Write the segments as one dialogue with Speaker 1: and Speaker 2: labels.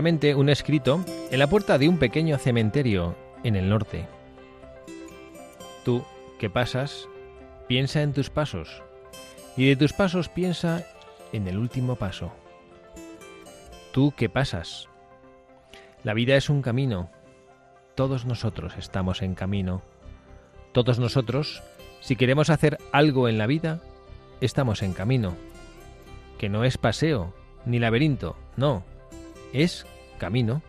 Speaker 1: Un escrito en la puerta de un pequeño cementerio en el norte. Tú, que pasas, piensa en tus pasos, y de tus pasos piensa en el último paso. Tú que pasas. La vida es un camino. Todos nosotros estamos en camino. Todos nosotros, si queremos hacer algo en la vida, estamos en camino. Que no es paseo, ni laberinto, no, es camino.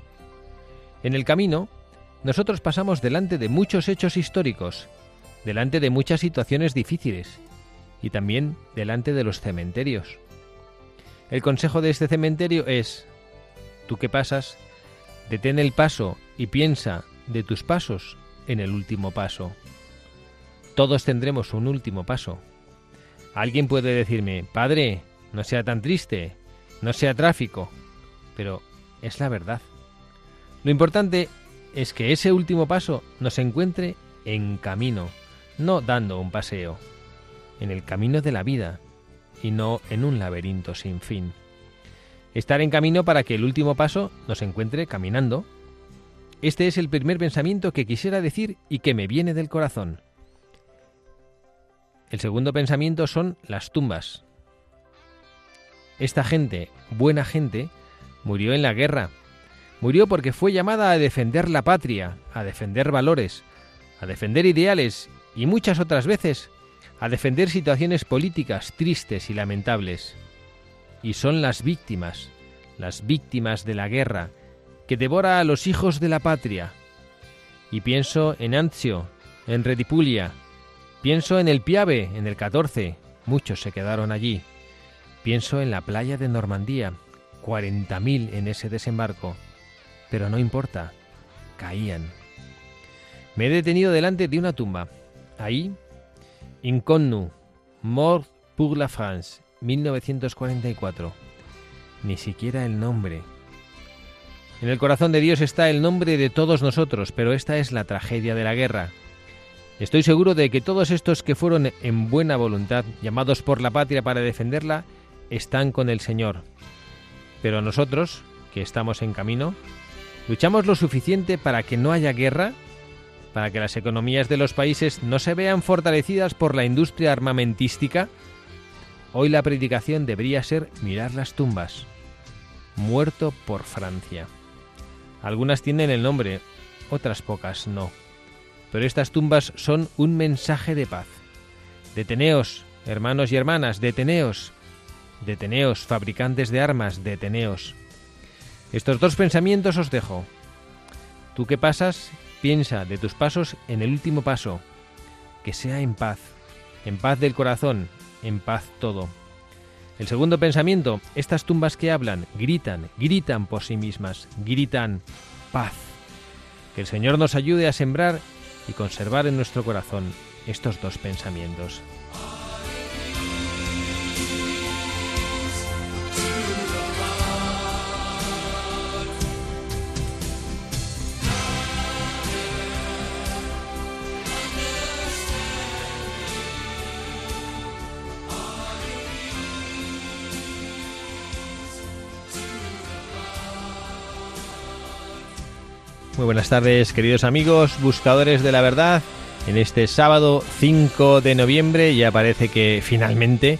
Speaker 1: En el camino, nosotros pasamos delante de muchos hechos históricos, delante de muchas situaciones difíciles y también delante de los cementerios. El consejo de este cementerio es, tú que pasas, detén el paso y piensa de tus pasos en el último paso. Todos tendremos un último paso. Alguien puede decirme, Padre, no sea tan triste, no sea tráfico, pero es la verdad. Lo importante es que ese último paso nos encuentre en camino, no dando un paseo, en el camino de la vida y no en un laberinto sin fin. Estar en camino para que el último paso nos encuentre caminando. Este es el primer pensamiento que quisiera decir y que me viene del corazón. El segundo pensamiento son las tumbas. Esta gente, buena gente, Murió en la guerra. Murió porque fue llamada a defender la patria, a defender valores, a defender ideales y muchas otras veces a defender situaciones políticas tristes y lamentables. Y son las víctimas, las víctimas de la guerra, que devora a los hijos de la patria. Y pienso en Anzio, en Redipulia, pienso en el Piave, en el 14, muchos se quedaron allí. Pienso en la playa de Normandía, 40.000 en ese desembarco, pero no importa, caían. Me he detenido delante de una tumba. Ahí, Inconnu, Mort pour la France, 1944. Ni siquiera el nombre. En el corazón de Dios está el nombre de todos nosotros, pero esta es la tragedia de la guerra. Estoy seguro de que todos estos que fueron en buena voluntad, llamados por la patria para defenderla, están con el Señor, pero nosotros, que estamos en camino, luchamos lo suficiente para que no haya guerra, para que las economías de los países no se vean fortalecidas por la industria armamentística. Hoy la predicación debería ser mirar las tumbas. Muerto por Francia. Algunas tienen el nombre, otras pocas no. Pero estas tumbas son un mensaje de paz. Deteneos, hermanos y hermanas, deteneos, Deteneos, fabricantes de armas, deteneos. Estos dos pensamientos os dejo. Tú que pasas, piensa de tus pasos en el último paso, que sea en paz, en paz del corazón, en paz todo. El segundo pensamiento, estas tumbas que hablan, gritan, gritan por sí mismas, gritan paz. Que el Señor nos ayude a sembrar y conservar en nuestro corazón estos dos pensamientos. Muy buenas tardes, queridos amigos, buscadores de la verdad. En este sábado 5 de noviembre ya parece que finalmente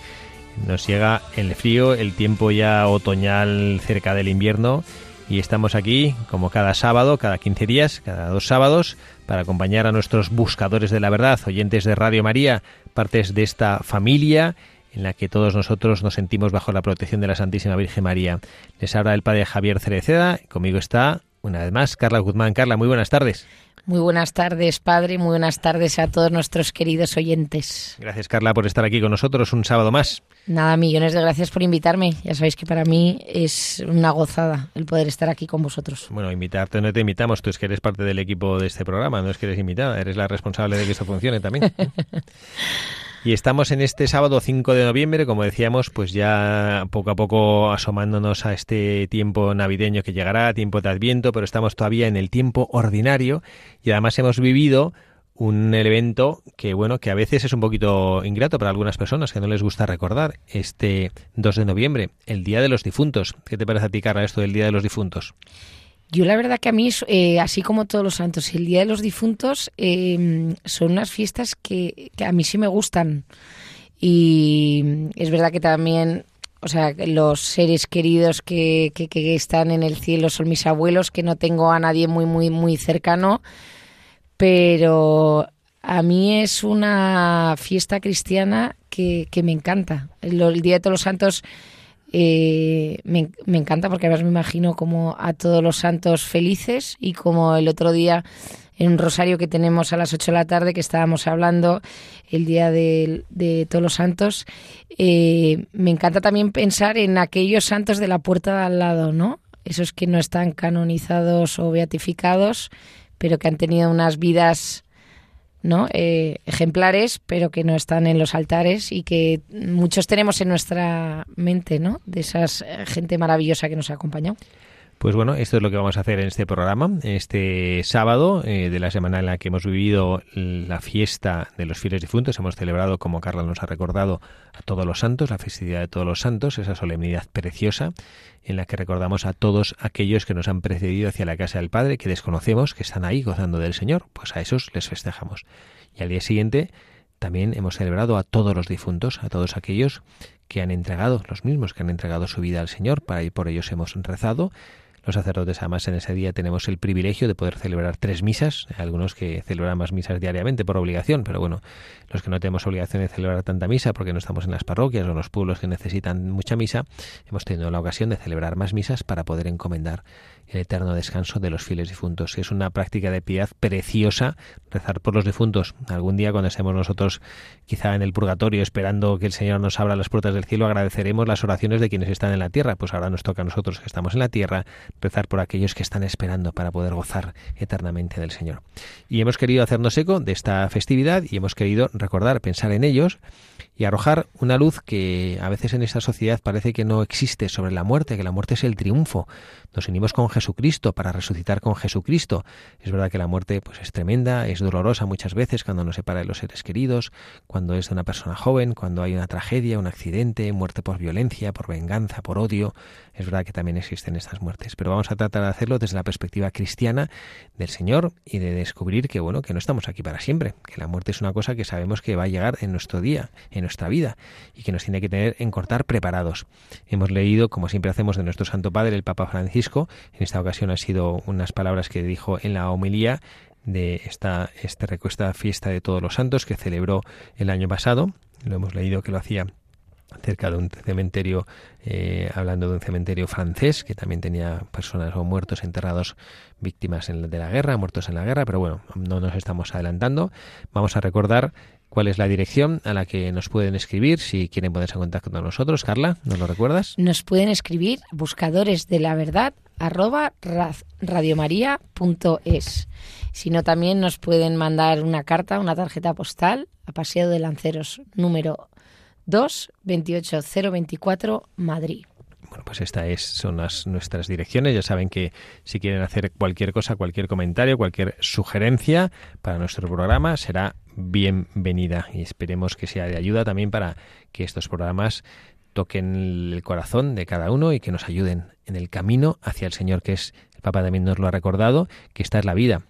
Speaker 1: nos llega el frío, el tiempo ya otoñal cerca del invierno y estamos aquí como cada sábado, cada 15 días, cada dos sábados, para acompañar a nuestros buscadores de la verdad, oyentes de Radio María, partes de esta familia en la que todos nosotros nos sentimos bajo la protección de la Santísima Virgen María. Les habla el Padre Javier Cereceda, conmigo está una vez más Carla Guzmán. Carla, muy buenas tardes.
Speaker 2: Muy buenas tardes, Padre, muy buenas tardes a todos nuestros queridos oyentes.
Speaker 1: Gracias, Carla, por estar aquí con nosotros un sábado más.
Speaker 2: Nada, millones de gracias por invitarme. Ya sabéis que para mí es una gozada el poder estar aquí con vosotros.
Speaker 1: Bueno, invitarte no te invitamos, tú es que eres parte del equipo de este programa, no es que eres invitada, eres la responsable de que esto funcione también. Y estamos en este sábado 5 de noviembre, como decíamos, pues ya poco a poco asomándonos a este tiempo navideño que llegará, tiempo de Adviento, pero estamos todavía en el tiempo ordinario y además hemos vivido un evento que bueno, que a veces es un poquito ingrato para algunas personas que no les gusta recordar, este 2 de noviembre, el Día de los Difuntos. ¿Qué te parece a ti, esto del Día de los Difuntos?
Speaker 2: Yo la verdad que a mí, eh, así como todos los santos el Día de los Difuntos, em, son unas fiestas que, a mí sí me gustan. Y es verdad que también, o sea, los seres queridos que, que, están en el cielo son mis abuelos, que no tengo a nadie muy, muy, muy cercano, pero a mí es una fiesta cristiana que, que me encanta. el Día de Todos los Santos eh, me, encanta porque además me imagino como a todos los santos felices y como el otro día en un rosario que tenemos a las 8 de la tarde que estábamos hablando el día de, todos los santos, eh, me encanta también pensar en aquellos santos de la puerta de al lado, ¿no? Esos que no están canonizados o beatificados, pero que han tenido unas vidas ¿no? Eh, ejemplares, pero que no están en los altares y que muchos tenemos en nuestra mente, ¿no? De esa eh, gente maravillosa que nos ha acompañado.
Speaker 1: Pues bueno, esto es lo que vamos a hacer en este programa, este sábado eh, de la semana en la que hemos vivido la fiesta de los fieles difuntos. Hemos celebrado, como Carla nos ha recordado, a todos los santos, la festividad de todos los santos, esa solemnidad preciosa en la que recordamos a todos aquellos que nos han precedido hacia la casa del Padre, que desconocemos, que están ahí gozando del Señor, pues a esos les festejamos. Y al día siguiente también hemos celebrado a todos los difuntos, a todos aquellos que han entregado, los mismos que han entregado su vida al Señor, para y por ellos hemos rezado los sacerdotes, además, en ese día tenemos el privilegio de poder celebrar tres misas, algunos que celebran más misas diariamente por obligación, pero bueno, los que no tenemos obligación de celebrar tanta misa porque no estamos en las parroquias o en los pueblos que necesitan mucha misa, hemos tenido la ocasión de celebrar más misas para poder encomendar el eterno descanso de los fieles difuntos. Es una práctica de piedad preciosa rezar por los difuntos. Algún día cuando estemos nosotros quizá en el purgatorio esperando que el Señor nos abra las puertas del cielo, agradeceremos las oraciones de quienes están en la tierra. Pues ahora nos toca a nosotros que estamos en la tierra rezar por aquellos que están esperando para poder gozar eternamente del Señor. Y hemos querido hacernos eco de esta festividad y hemos querido recordar, pensar en ellos y arrojar una luz que a veces en esta sociedad parece que no existe sobre la muerte, que la muerte es el triunfo. Nos unimos con Jesucristo para resucitar con Jesucristo. Es verdad que la muerte pues es tremenda, es dolorosa muchas veces cuando nos separa de los seres queridos, cuando es de una persona joven, cuando hay una tragedia, un accidente, muerte por violencia, por venganza, por odio. Es verdad que también existen estas muertes, pero vamos a tratar de hacerlo desde la perspectiva cristiana del Señor y de descubrir que bueno, que no estamos aquí para siempre, que la muerte es una cosa que sabemos que va a llegar en nuestro día, en nuestra vida y que nos tiene que tener en cortar preparados. Hemos leído, como siempre hacemos de nuestro Santo Padre, el Papa Francisco, en esta ocasión ha sido unas palabras que dijo en la homilía de esta, esta recuesta fiesta de todos los santos que celebró el año pasado. Lo hemos leído que lo hacía cerca de un cementerio, eh, hablando de un cementerio francés que también tenía personas o muertos enterrados víctimas de la guerra, muertos en la guerra, pero bueno, no nos estamos adelantando. Vamos a recordar cuál es la dirección a la que nos pueden escribir si quieren ponerse en contacto con nosotros. Carla, ¿nos lo recuerdas?
Speaker 2: Nos pueden escribir buscadores de la verdad arroba radiomaria.es. Si no, también nos pueden mandar una carta, una tarjeta postal a Paseo de Lanceros número 2, 28024, Madrid.
Speaker 1: Bueno, pues estas es, son las, nuestras direcciones. Ya saben que si quieren hacer cualquier cosa, cualquier comentario, cualquier sugerencia para nuestro programa, será bienvenida y esperemos que sea de ayuda también para que estos programas toquen el corazón de cada uno y que nos ayuden en el camino hacia el Señor, que es, el Papa también nos lo ha recordado, que esta es la vida.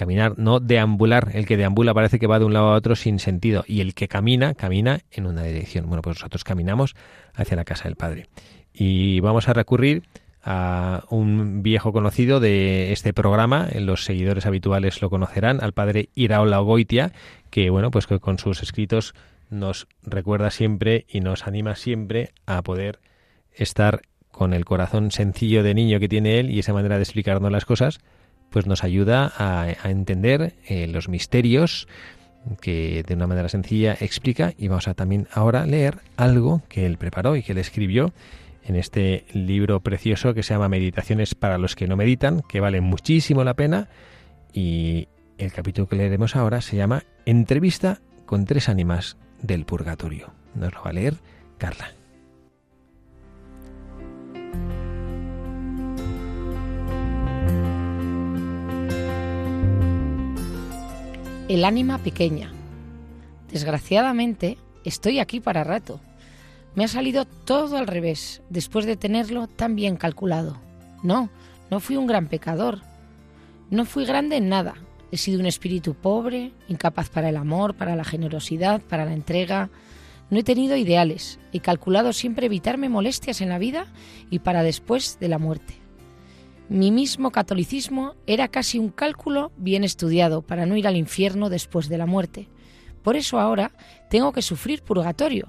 Speaker 1: Caminar, no deambular. El que deambula parece que va de un lado a otro sin sentido. Y el que camina, camina en una dirección. Bueno, pues nosotros caminamos hacia la casa del Padre. Y vamos a recurrir a un viejo conocido de este programa, los seguidores habituales lo conocerán, al padre Iraola Goitia, que bueno, pues que con sus escritos nos recuerda siempre y nos anima siempre a poder estar con el corazón sencillo de niño que tiene él y esa manera de explicarnos las cosas, pues nos ayuda a, entender eh, los misterios que de una manera sencilla explica y vamos a también ahora leer algo que él preparó y que él escribió en este libro precioso que se llama Meditaciones para los que no meditan, que vale muchísimo la pena y el capítulo que leeremos ahora se llama Entrevista con tres ánimas del purgatorio. Nos lo va a leer Carla.
Speaker 2: El ánima pequeña. Desgraciadamente, estoy aquí para rato. Me ha salido todo al revés, después de tenerlo tan bien calculado. No, no fui un gran pecador. No fui grande en nada. He sido un espíritu pobre, incapaz para el amor, para la generosidad, para la entrega. No he tenido ideales. He calculado siempre evitarme molestias en la vida y para después de la muerte. Mi mismo catolicismo era casi un cálculo bien estudiado para no ir al infierno después de la muerte. Por eso ahora tengo que sufrir purgatorio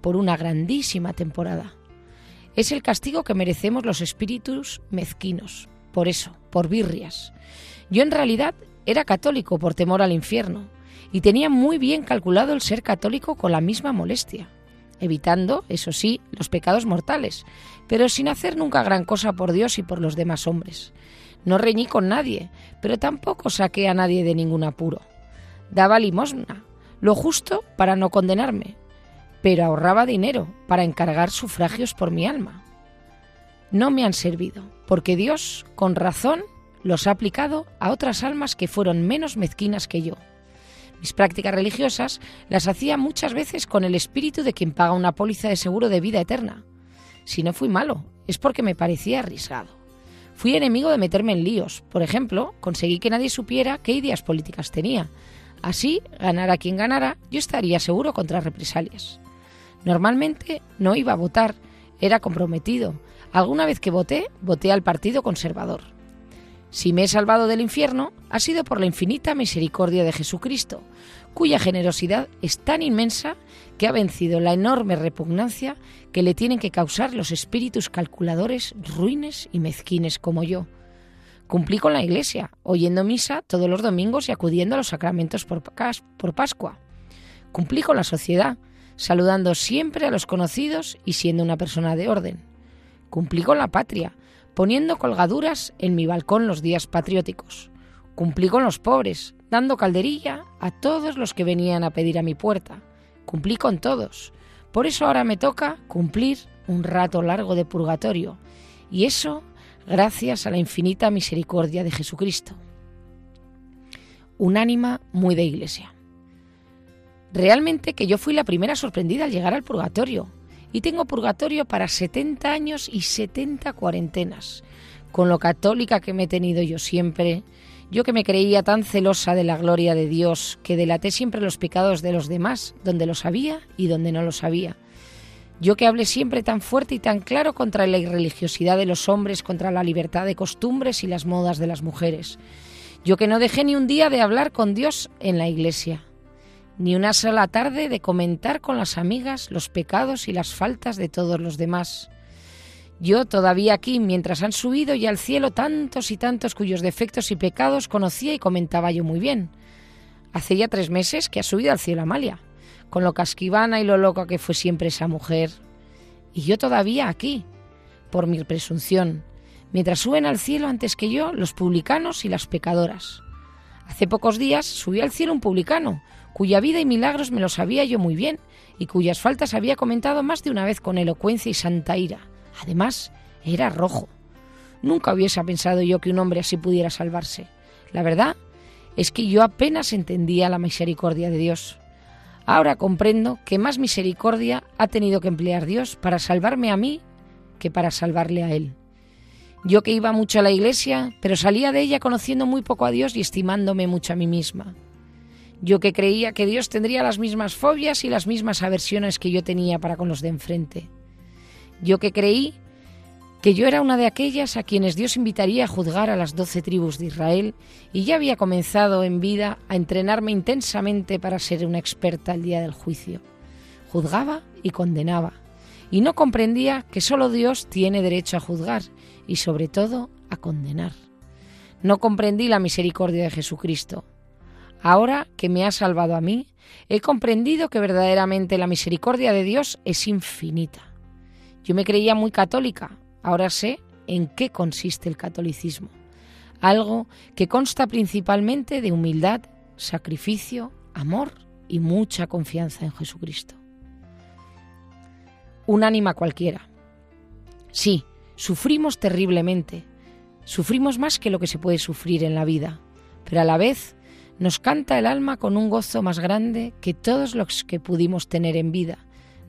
Speaker 2: por una grandísima temporada. Es el castigo que merecemos los espíritus mezquinos. Por eso, por birrias. Yo en realidad era católico por temor al infierno y tenía muy bien calculado el ser católico con la misma molestia evitando, eso sí, los pecados mortales, pero sin hacer nunca gran cosa por Dios y por los demás hombres. No reñí con nadie, pero tampoco saqué a nadie de ningún apuro. Daba limosna, lo justo para no condenarme, pero ahorraba dinero para encargar sufragios por mi alma. No me han servido, porque Dios, con razón, los ha aplicado a otras almas que fueron menos mezquinas que yo. Mis prácticas religiosas las hacía muchas veces con el espíritu de quien paga una póliza de seguro de vida eterna. Si no fui malo, es porque me parecía arriesgado. Fui enemigo de meterme en líos. Por ejemplo, conseguí que nadie supiera qué ideas políticas tenía. Así, ganara quien ganara, yo estaría seguro contra represalias. Normalmente no iba a votar, era comprometido. Alguna vez que voté, voté al Partido Conservador. Si me he salvado del infierno, ha sido por la infinita misericordia de Jesucristo, cuya generosidad es tan inmensa que ha vencido la enorme repugnancia que le tienen que causar los espíritus calculadores, ruines y mezquines como yo. Cumplí con la Iglesia, oyendo misa todos los domingos y acudiendo a los sacramentos por, Pascua. Cumplí con la sociedad, saludando siempre a los conocidos y siendo una persona de orden. Cumplí con la patria, poniendo colgaduras en mi balcón los días patrióticos. Cumplí con los pobres, dando calderilla a todos los que venían a pedir a mi puerta. Cumplí con todos. Por eso ahora me toca cumplir un rato largo de purgatorio. Y eso gracias a la infinita misericordia de Jesucristo. Un ánima muy de iglesia. Realmente que yo fui la primera sorprendida al llegar al purgatorio y tengo purgatorio para 70 años y 70 cuarentenas. Con lo católica que me he tenido yo siempre, yo que me creía tan celosa de la gloria de Dios, que delaté siempre los pecados de los demás, donde los sabía y donde no los sabía. Yo que hablé siempre tan fuerte y tan claro contra la irreligiosidad de los hombres, contra la libertad de costumbres y las modas de las mujeres. Yo que no dejé ni un día de hablar con Dios en la iglesia ni una sola tarde de comentar con las amigas los pecados y las faltas de todos los demás. Yo todavía aquí, mientras han subido ya al cielo tantos y tantos cuyos defectos y pecados conocía y comentaba yo muy bien. Hace ya tres meses que ha subido al cielo Amalia, con lo casquivana y lo loca que fue siempre esa mujer. Y yo todavía aquí, por mi presunción, mientras suben al cielo antes que yo los publicanos y las pecadoras. Hace pocos días subió al cielo un publicano, cuya vida y milagros me lo sabía yo muy bien y cuyas faltas había comentado más de una vez con elocuencia y santa ira. Además, era rojo. Nunca hubiese pensado yo que un hombre así pudiera salvarse. La verdad es que yo apenas entendía la misericordia de Dios. Ahora comprendo que más misericordia ha tenido que emplear Dios para salvarme a mí que para salvarle a Él. Yo que iba mucho a la iglesia, pero salía de ella conociendo muy poco a Dios y estimándome mucho a mí misma. Yo que creía que Dios tendría las mismas fobias y las mismas aversiones que yo tenía para con los de enfrente. Yo que creí que yo era una de aquellas a quienes Dios invitaría a juzgar a las doce tribus de Israel y ya había comenzado en vida a entrenarme intensamente para ser una experta el día del juicio. juzgaba y condenaba, y no comprendía que solo Dios tiene derecho a juzgar y sobre todo a condenar. No comprendí la misericordia de Jesucristo. Ahora que me ha salvado a mí, he comprendido que verdaderamente la misericordia de Dios es infinita. Yo me creía muy católica, ahora sé en qué consiste el catolicismo. Algo que consta principalmente de humildad, sacrificio, amor y mucha confianza en Jesucristo. Un ánima cualquiera. Sí, sufrimos terriblemente, sufrimos más que lo que se puede sufrir en la vida, pero a la vez nos canta el alma con un gozo más grande que todos los que pudimos tener en vida.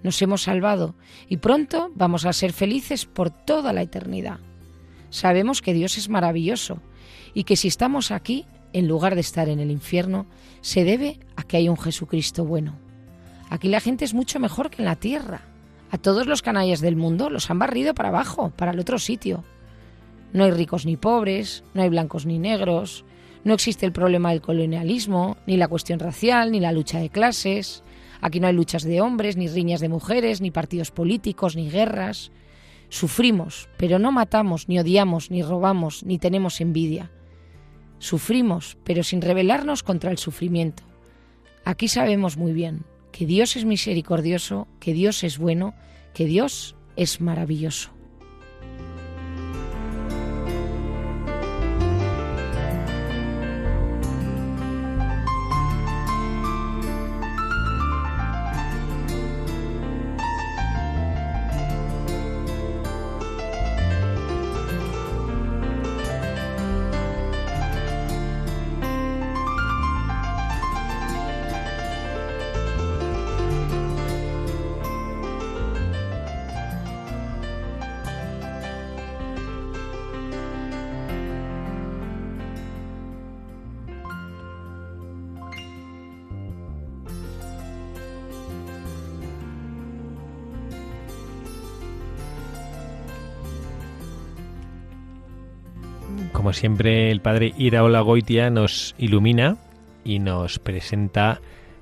Speaker 2: Nos hemos salvado y pronto vamos a ser felices por toda la eternidad. Sabemos que Dios es maravilloso y que si estamos aquí, en lugar de estar en el infierno, se debe a que hay un Jesucristo bueno. Aquí la gente es mucho mejor que en la tierra. A todos los canallas del mundo los han barrido para abajo, para el otro sitio. No hay ricos ni pobres, no hay blancos ni negros, no existe el problema del colonialismo, ni la cuestión racial, ni la lucha de clases. Aquí no hay luchas de hombres, ni riñas de mujeres, ni partidos políticos, ni guerras. Sufrimos, pero no matamos, ni odiamos, ni robamos, ni tenemos envidia. Sufrimos, pero sin rebelarnos contra el sufrimiento. Aquí sabemos muy bien que Dios es misericordioso, que Dios es bueno, que Dios es maravilloso.
Speaker 1: Siempre, el padre Iraola Goitia nos ilumina y nos presenta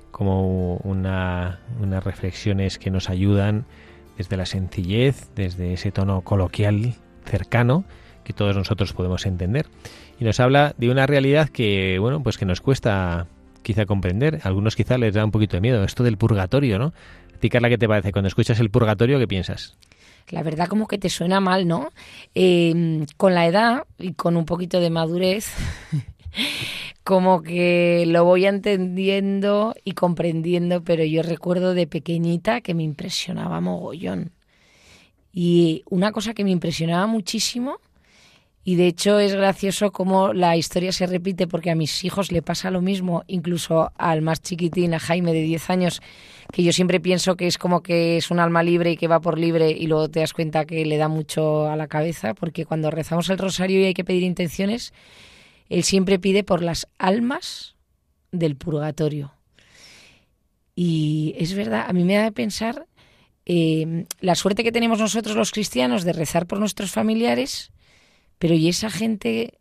Speaker 1: como una, unas reflexiones que nos ayudan desde la sencillez, desde ese tono coloquial, cercano, que todos nosotros podemos entender. Y nos habla de una realidad que, bueno, pues que nos cuesta quizá comprender. A algunos quizá les da un poquito de miedo. Esto del purgatorio, ¿no? Carla, ¿qué te parece? Cuando escuchas el purgatorio, ¿qué piensas?
Speaker 2: La verdad como que te suena mal, ¿no? Em, con la edad y con un poquito de madurez, como que lo voy entendiendo y comprendiendo, pero yo recuerdo de pequeñita que me impresionaba mogollón. Y una cosa que me impresionaba muchísimo, y de hecho es gracioso cómo la historia se repite porque a mis hijos le pasa lo mismo, incluso al más chiquitín, a Jaime de 10 años, que yo siempre pienso que es como que es un alma libre y que va por libre y luego te das cuenta que le da mucho a la cabeza, porque cuando rezamos el rosario y hay que pedir intenciones, él siempre pide por las almas del purgatorio. Y es verdad, a mí me da de pensar eh, la suerte que tenemos nosotros los cristianos de rezar por nuestros familiares, pero ¿y esa gente,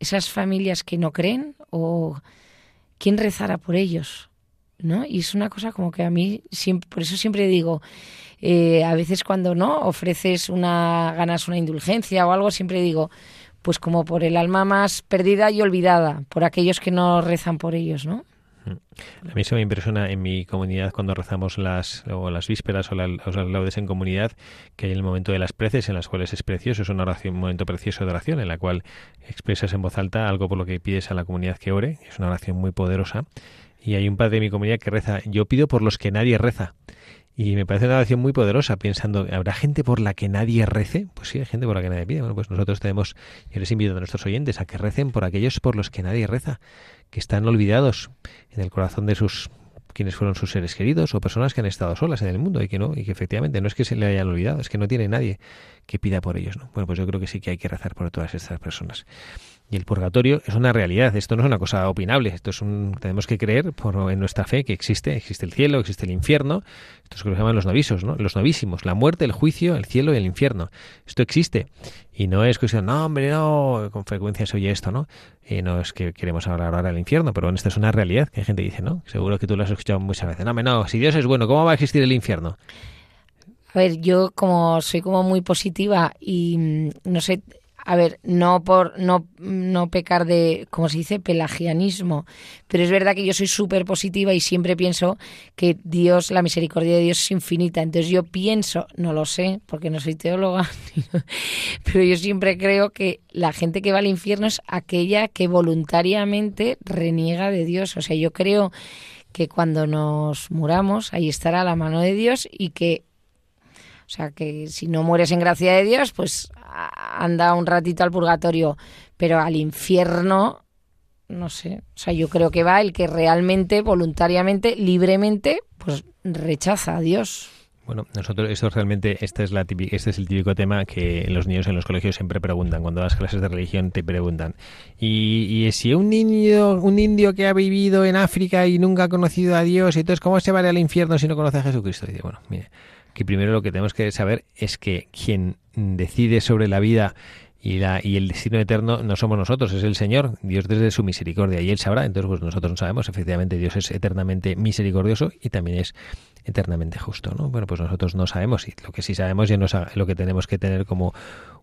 Speaker 2: esas familias que no creen? ¿O quién rezará por ellos? ¿no? Y es una cosa como que a mí, siempre, por eso siempre digo, eh, a veces cuando no ofreces una, ganas una indulgencia o algo, siempre digo, pues como por el alma más perdida y olvidada, por aquellos que no rezan por ellos, ¿no?
Speaker 1: A mí se me impresiona en mi comunidad cuando rezamos las, o las vísperas o, las laudes en comunidad que hay el momento de las preces en las cuales es precioso, es una oración, un momento precioso de oración en la cual expresas en voz alta algo por lo que pides a la comunidad que ore, es una oración muy poderosa y hay un padre de mi comunidad que reza, yo pido por los que nadie reza. Y me parece una oración muy poderosa, pensando, ¿habrá gente por la que nadie rece? Pues sí, hay gente por la que nadie pide. Bueno, pues nosotros tenemos, yo les invito a nuestros oyentes a que recen por aquellos por los que nadie reza, que están olvidados en el corazón de sus quienes fueron sus seres queridos o personas que han estado solas en el mundo y que no y que efectivamente no es que se le hayan olvidado, es que no tiene nadie que pida por ellos, ¿no? Bueno, pues yo creo que sí que hay que rezar por todas estas personas. Y el purgatorio es una realidad, esto no es una cosa opinable, esto es un, tenemos que creer por, en nuestra fe que existe, existe el cielo, existe el infierno, esto es lo que se llaman los novisos, ¿no? los novísimos, la muerte, el juicio, el cielo y el infierno. Esto existe. Y no es cuestión, no, hombre, no, con frecuencia se oye esto, ¿no? Y no es que queremos hablar ahora del infierno, pero bueno, esto es una realidad que hay gente que dice, ¿no? Seguro que tú lo has escuchado muchas veces. No, no, si Dios es bueno, ¿cómo va a existir el infierno?
Speaker 2: A ver, yo como soy como muy positiva y mm, no sé, a ver, no por no, no pecar de, como se dice, pelagianismo, pero es verdad que yo soy súper positiva y siempre pienso que Dios, la misericordia de Dios es infinita. Entonces yo pienso, no lo sé, porque no soy teóloga, pero yo siempre creo que la gente que va al infierno es aquella que voluntariamente reniega de Dios. O sea, yo creo que cuando nos muramos, ahí estará la mano de Dios y que o sea, que si no mueres en gracia de Dios, pues anda un ratito al purgatorio, pero al infierno, no sé. O sea, yo creo que va el que realmente, voluntariamente, libremente, pues rechaza a Dios.
Speaker 1: Bueno, nosotros, esto realmente, este es, la este es el típico tema que los niños en los colegios siempre preguntan, cuando das clases de religión te preguntan. Y, y si un niño, un indio que ha vivido en África y nunca ha conocido a Dios, entonces ¿cómo se va al infierno si no conoce a Jesucristo? Dice, bueno, mire, que primero lo que tenemos que saber es que quien decide sobre la vida y, la, y el destino eterno no somos nosotros, es el Señor, Dios desde su misericordia y Él sabrá, entonces pues nosotros no sabemos, efectivamente Dios es eternamente misericordioso y también es eternamente justo, ¿no? Bueno, pues nosotros no sabemos y lo que sí sabemos y lo que tenemos que tener como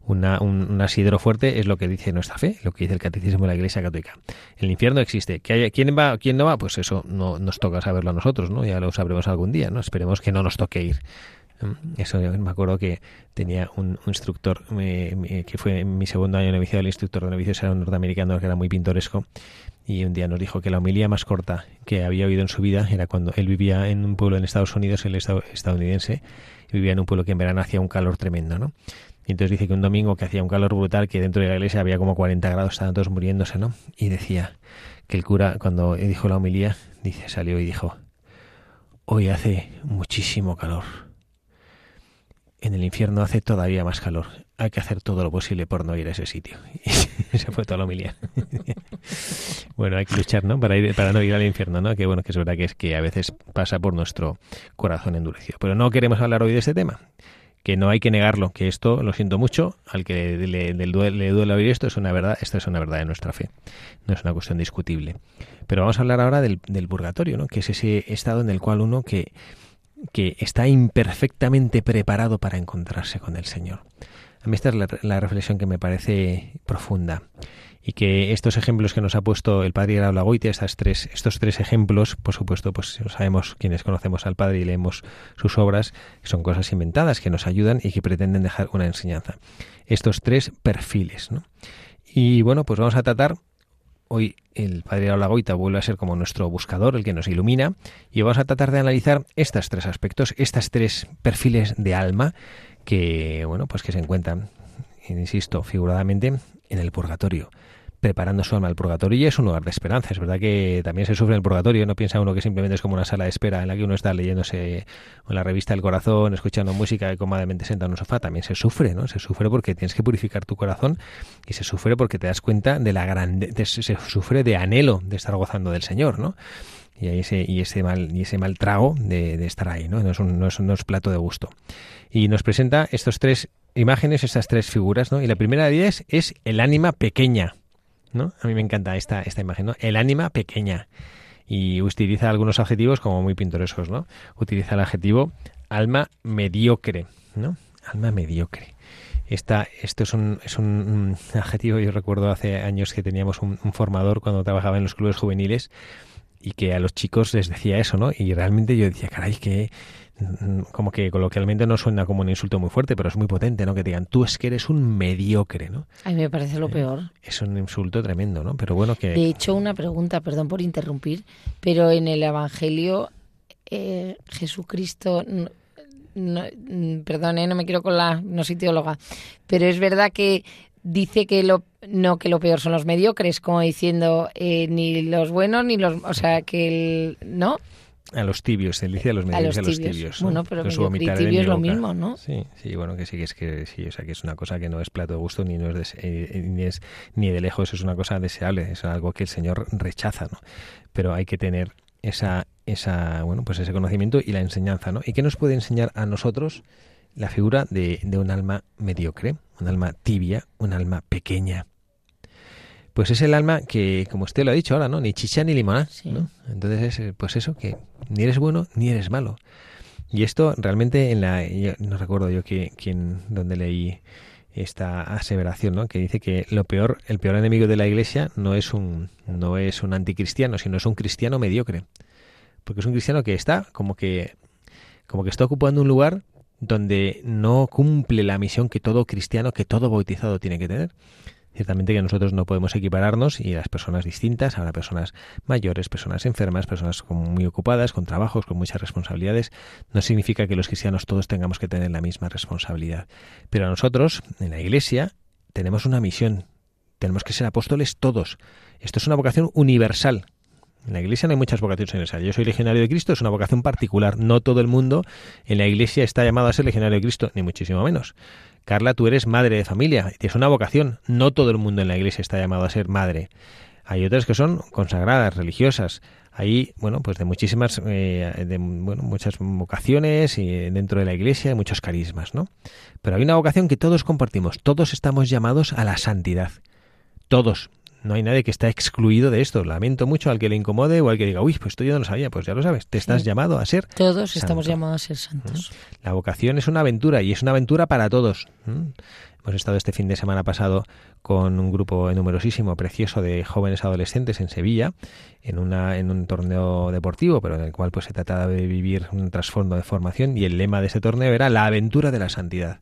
Speaker 1: una, un, asidero fuerte es lo que dice nuestra fe, lo que dice el catecismo de la Iglesia Católica. El infierno existe. ¿Que haya, ¿Quién va, quién no va? Pues eso no nos toca saberlo a nosotros, ¿no? Ya lo sabremos algún día, ¿no? Esperemos que no nos toque ir. Eso me acuerdo que tenía un, instructor que fue en mi segundo año de noviciado, el instructor de novicios era un norteamericano que era muy pintoresco y un día nos dijo que la homilía más corta que había oído en su vida era cuando él vivía en un pueblo en Estados Unidos, el estado estadounidense, y vivía en un pueblo que en verano hacía un calor tremendo, ¿no? Y entonces dice que un domingo que hacía un calor brutal, que dentro de la iglesia había como 40 grados, estaban todos muriéndose, ¿no? Y decía que el cura, cuando dijo la homilía, dice, salió y dijo, hoy hace muchísimo calor en el infierno hace todavía más calor. Hay que hacer todo lo posible por no ir a ese sitio. Se fue toda la homilía. bueno, hay que luchar, ¿no? Para, ir, para no ir al infierno, ¿no? Que bueno, que es verdad que es que a veces pasa por nuestro corazón endurecido. Pero no queremos hablar hoy de este tema. Que no hay que negarlo, que esto, lo siento mucho, al que le, le, duele, oír esto, es una verdad, esto es una verdad de nuestra fe. No es una cuestión discutible. Pero vamos a hablar ahora del, del purgatorio, ¿no? Que es ese estado en el cual uno que que está imperfectamente preparado para encontrarse con el Señor. A mí esta es la, reflexión que me parece profunda y que estos ejemplos que nos ha puesto el padre Lagoite, estas tres, estos tres ejemplos, por supuesto, pues sabemos quienes conocemos al padre y leemos sus obras, son cosas inventadas que nos ayudan y que pretenden dejar una enseñanza. Estos tres perfiles, ¿no? Y bueno, pues vamos a tratar Hoy el Padre Olagoita vuelve a ser como nuestro buscador, el que nos ilumina, y vamos a tratar de analizar estos tres aspectos, estas tres perfiles de alma que, bueno, pues que se encuentran, insisto, figuradamente en el purgatorio preparando su alma al purgatorio y es un lugar de esperanza. Es verdad que también se sufre en el purgatorio, no piensa uno que simplemente es como una sala de espera en la que uno está leyéndose la revista del corazón, escuchando música y cómodamente sentado en un sofá. También se sufre, ¿no? Se sufre porque tienes que purificar tu corazón y se sufre porque te das cuenta de la grande, se sufre de anhelo de estar gozando del Señor, ¿no? Y ese, y ese mal, y ese mal trago de, estar ahí, ¿no? No es, un, no, es, no es plato de gusto. Y nos presenta estos tres imágenes, estas tres figuras, ¿no? Y la primera de ellas es el ánima pequeña. ¿No? A mí me encanta esta, esta imagen, ¿no? El ánima pequeña. Y utiliza algunos adjetivos como muy pintorescos, ¿no? Utiliza el adjetivo alma mediocre, ¿no? Alma mediocre. Esta, esto es un, es un adjetivo, yo recuerdo hace años que teníamos un, un formador cuando trabajaba en los clubes juveniles y que a los chicos les decía eso, ¿no? Y realmente yo decía, caray, que como que coloquialmente no suena como un insulto muy fuerte, pero es muy potente, ¿no? Que digan, tú es que eres un mediocre, ¿no?
Speaker 2: A mí me parece lo
Speaker 1: eh,
Speaker 2: peor.
Speaker 1: Es un insulto tremendo, ¿no? Pero bueno que...
Speaker 2: De hecho, una pregunta, perdón por interrumpir, pero en el Evangelio eh, Jesucristo... No, perdón, eh, no me quiero con la... no soy teóloga, pero es verdad que dice que lo no que lo peor son los mediocres, como diciendo ni los buenos ni los... o sea, que el... ¿no?
Speaker 1: A los tibios, se dice a los medios a los tibios.
Speaker 2: Bueno, pero mediocre y tibio es lo mismo, ¿no?
Speaker 1: Sí, sí, bueno, que sí, que es que sí, o sea, que es una cosa que no es plato de gusto ni no es, eh, ni es ni de lejos es una cosa deseable, es algo que el Señor rechaza, ¿no? Pero hay que tener esa esa bueno, pues ese conocimiento y la enseñanza, ¿no? ¿Y qué nos puede enseñar a nosotros la figura de, de un alma mediocre, un alma tibia, un alma pequeña? pues es el alma que, como usted lo ha dicho ahora, ¿no? Ni chicha ni limonada, ¿no? Entonces es, eh, pues eso, que ni eres bueno ni eres malo. Y esto realmente en la, no recuerdo yo quién, donde leí esta aseveración, ¿no? Que dice que lo peor, el peor enemigo de la Iglesia no es un, no es un anticristiano, sino es un cristiano mediocre, porque es un cristiano que está como que, como que está ocupando un lugar donde no cumple la misión que todo cristiano, que todo bautizado tiene que tener. Ciertamente que nosotros no podemos equipararnos y las personas distintas, habrá personas mayores, personas enfermas, personas muy ocupadas, con trabajos, con muchas responsabilidades. No significa que los cristianos todos tengamos que tener la misma responsabilidad. Pero nosotros, en la Iglesia, tenemos una misión. Tenemos que ser apóstoles todos. Esto es una vocación universal. En la iglesia no hay muchas vocaciones universales. Yo soy legionario de Cristo, es una vocación particular. No todo el mundo en la iglesia está llamado a ser legionario de Cristo, ni muchísimo menos. Carla, tú eres madre de familia, es una vocación. No todo el mundo en la iglesia está llamado a ser madre. Hay otras que son consagradas, religiosas. Hay, bueno, pues de muchísimas, eh, de, bueno, muchas vocaciones y dentro de la iglesia, muchos carismas, ¿no? Pero hay una vocación que todos compartimos. Todos estamos llamados a la santidad. Todos no hay nadie que está excluido de esto. Lamento mucho al que le incomode o al que diga, uy, pues esto yo no lo sabía. Pues ya lo sabes, te estás llamado a ser.
Speaker 2: Todos estamos llamados a ser santos.
Speaker 1: La vocación es una aventura y es una aventura para todos. Hemos estado este fin de semana pasado con un grupo numerosísimo, precioso de jóvenes adolescentes en Sevilla, en, una, en un torneo deportivo, pero en el cual pues se trataba de vivir un trasfondo de formación y el lema de ese torneo era la aventura de la santidad.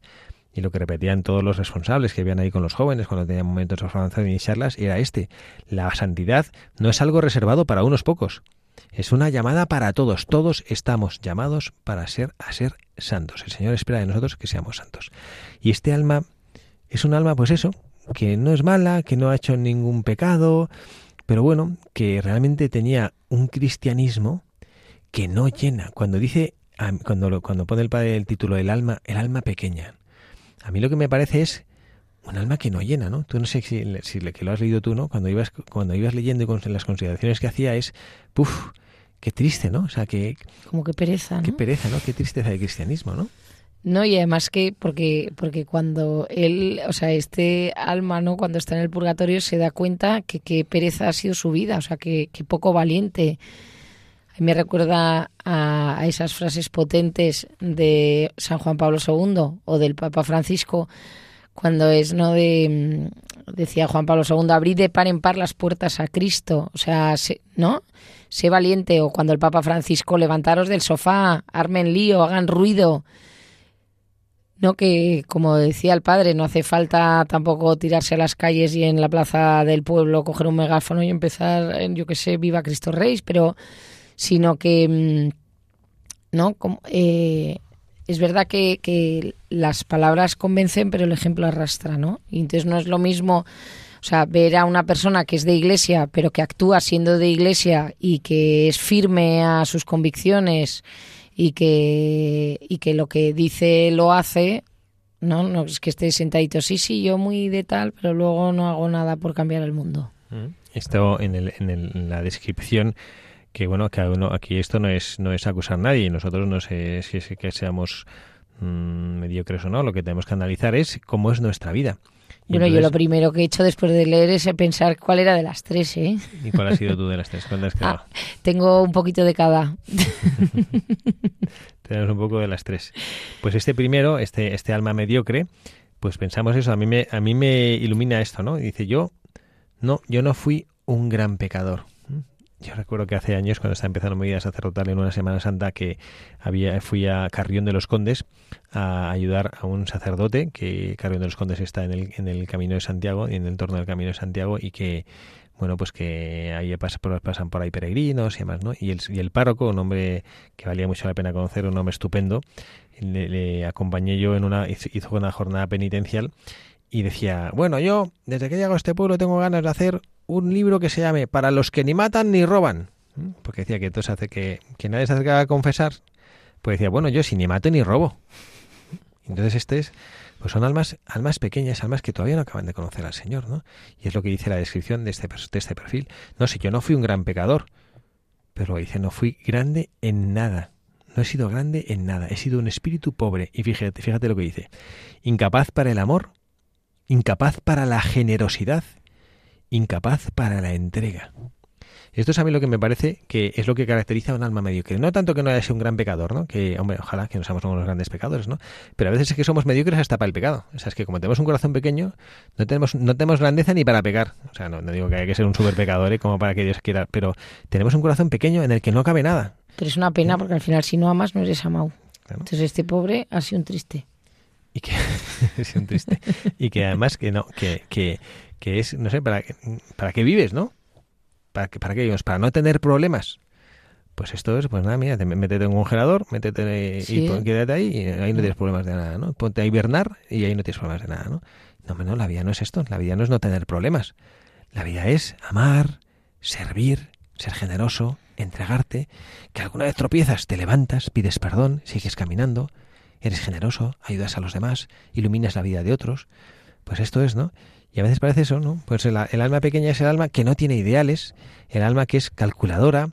Speaker 1: Y lo que repetían todos los responsables que habían ahí con los jóvenes cuando tenían momentos de formación y charlas era este. La santidad no es algo reservado para unos pocos. Es una llamada para todos. Todos estamos llamados para ser a ser santos. El Señor espera de nosotros que seamos santos. Y este alma es un alma, pues eso, que no es mala, que no ha hecho ningún pecado, pero bueno, que realmente tenía un cristianismo que no llena. Cuando dice, cuando, cuando pone el padre el título el alma, el alma pequeña, a mí lo que me parece es un alma que no llena, ¿no? Tú no sé si, si que lo has leído tú, ¿no? Cuando ibas, cuando ibas leyendo y con las consideraciones que hacía es, puf, qué triste, ¿no? O sea, que...
Speaker 2: Como que pereza, ¿no?
Speaker 1: Qué pereza, ¿no? Qué tristeza de cristianismo, ¿no?
Speaker 2: No, y además que, porque, porque cuando él, o sea, este alma, ¿no? Cuando está en el purgatorio se da cuenta que, qué pereza ha sido su vida, o sea, que, que poco valiente me recuerda a, esas frases potentes de San Juan Pablo II o del Papa Francisco cuando es no de mm, decía Juan Pablo II abrid de par en par las puertas a Cristo o sea no sé valiente o cuando el Papa Francisco levantaros del sofá armen lío hagan ruido no que como decía el padre no hace falta tampoco tirarse a las calles y en la plaza del pueblo coger un megáfono y empezar yo que sé viva Cristo Rey pero sino que, mm, ¿no? Como, eh, es verdad que, las palabras convencen, pero el ejemplo arrastra, ¿no? Y entonces no es lo mismo, o sea, ver a una persona que es de iglesia, pero que actúa siendo de iglesia y que es firme a sus convicciones y que, y que lo que dice lo hace, ¿no? No es que esté sentadito, sí, sí, yo muy de tal, pero luego no hago nada por cambiar el mundo.
Speaker 1: Mm. Esto en, el, en la descripción que bueno, que uno, aquí esto no es, no es acusar a nadie, nosotros no sé si es que seamos mmm, mediocres o no, lo que tenemos que analizar es cómo es nuestra vida.
Speaker 2: bueno, yo lo primero que he hecho después de leer es pensar cuál era de las tres, ¿eh?
Speaker 1: ¿Y cuál ha sido tú de las tres? ¿Cuál has quedado? Ah,
Speaker 2: tengo un poquito de cada.
Speaker 1: Tenemos un poco de las tres. Pues este primero, este, este alma mediocre, pues pensamos eso, a mí me, a mí me ilumina esto, ¿no? Dice, yo no, yo no fui un gran pecador. Yo recuerdo que hace años, cuando estaba empezando mi vida sacerdotal en una Semana Santa, que había, fui a Carrión de los Condes a ayudar a un sacerdote, que Carrión de los Condes está en el, en el Camino de Santiago, en el entorno del Camino de Santiago, y que, bueno, pues que ahí pasan por, ahí peregrinos y demás, ¿no? Y el, párroco, un hombre que valía mucho la pena conocer, un hombre estupendo, le, acompañé yo en una, hizo una jornada penitencial y decía, bueno, yo desde que llego a este pueblo tengo ganas de hacer un libro que se llame Para los que ni matan ni roban. Porque decía que, hace que, que nadie se acercaba a confesar, pues decía, bueno, yo si ni mato ni robo. Entonces este es, pues son almas, almas pequeñas, almas que todavía no acaban de conocer al Señor, ¿no? Y es lo que dice la descripción de este, de este perfil. No sé, yo no fui un gran pecador, pero dice, no fui grande en nada. No he sido grande en nada, he sido un espíritu pobre. Y fíjate, fíjate lo que dice. Incapaz para el amor, incapaz para la generosidad, incapaz para la entrega. Esto es a mí lo que me parece que es lo que caracteriza a un alma mediocre. No tanto que no haya sido un gran pecador, ¿no? Que, hombre, ojalá que no seamos unos grandes pecadores, ¿no? Pero a veces es que somos mediocres hasta para el pecado. O sea, es que como tenemos un corazón pequeño, no tenemos, no tenemos grandeza ni para pecar. O sea, no, digo que haya que ser un super pecador ¿eh? como para que Dios quiera, pero tenemos un corazón pequeño en el que no cabe nada.
Speaker 2: Pero es una pena porque al final si no amas no eres amado. Entonces este pobre ha sido un triste.
Speaker 1: Y que es un triste. y que además que no, que, que, que es, no sé, para, para qué vives, ¿no? ¿Para qué, para qué Para no tener problemas. Pues esto es, pues nada, mira, métete en un congelador, métete y quédate ahí y ahí no tienes problemas de nada, ¿no? Ponte a hibernar y ahí no tienes problemas de nada, ¿no? No, no, la vida no es esto, la vida no es no tener problemas. La vida es amar, servir, ser generoso, entregarte, que alguna vez tropiezas, te levantas, pides perdón, sigues caminando, eres generoso, ayudas a los demás, iluminas la vida de otros. Pues esto es, ¿no? Y a veces parece eso, ¿no? Pues el, alma pequeña es el alma que no tiene ideales, el alma que es calculadora,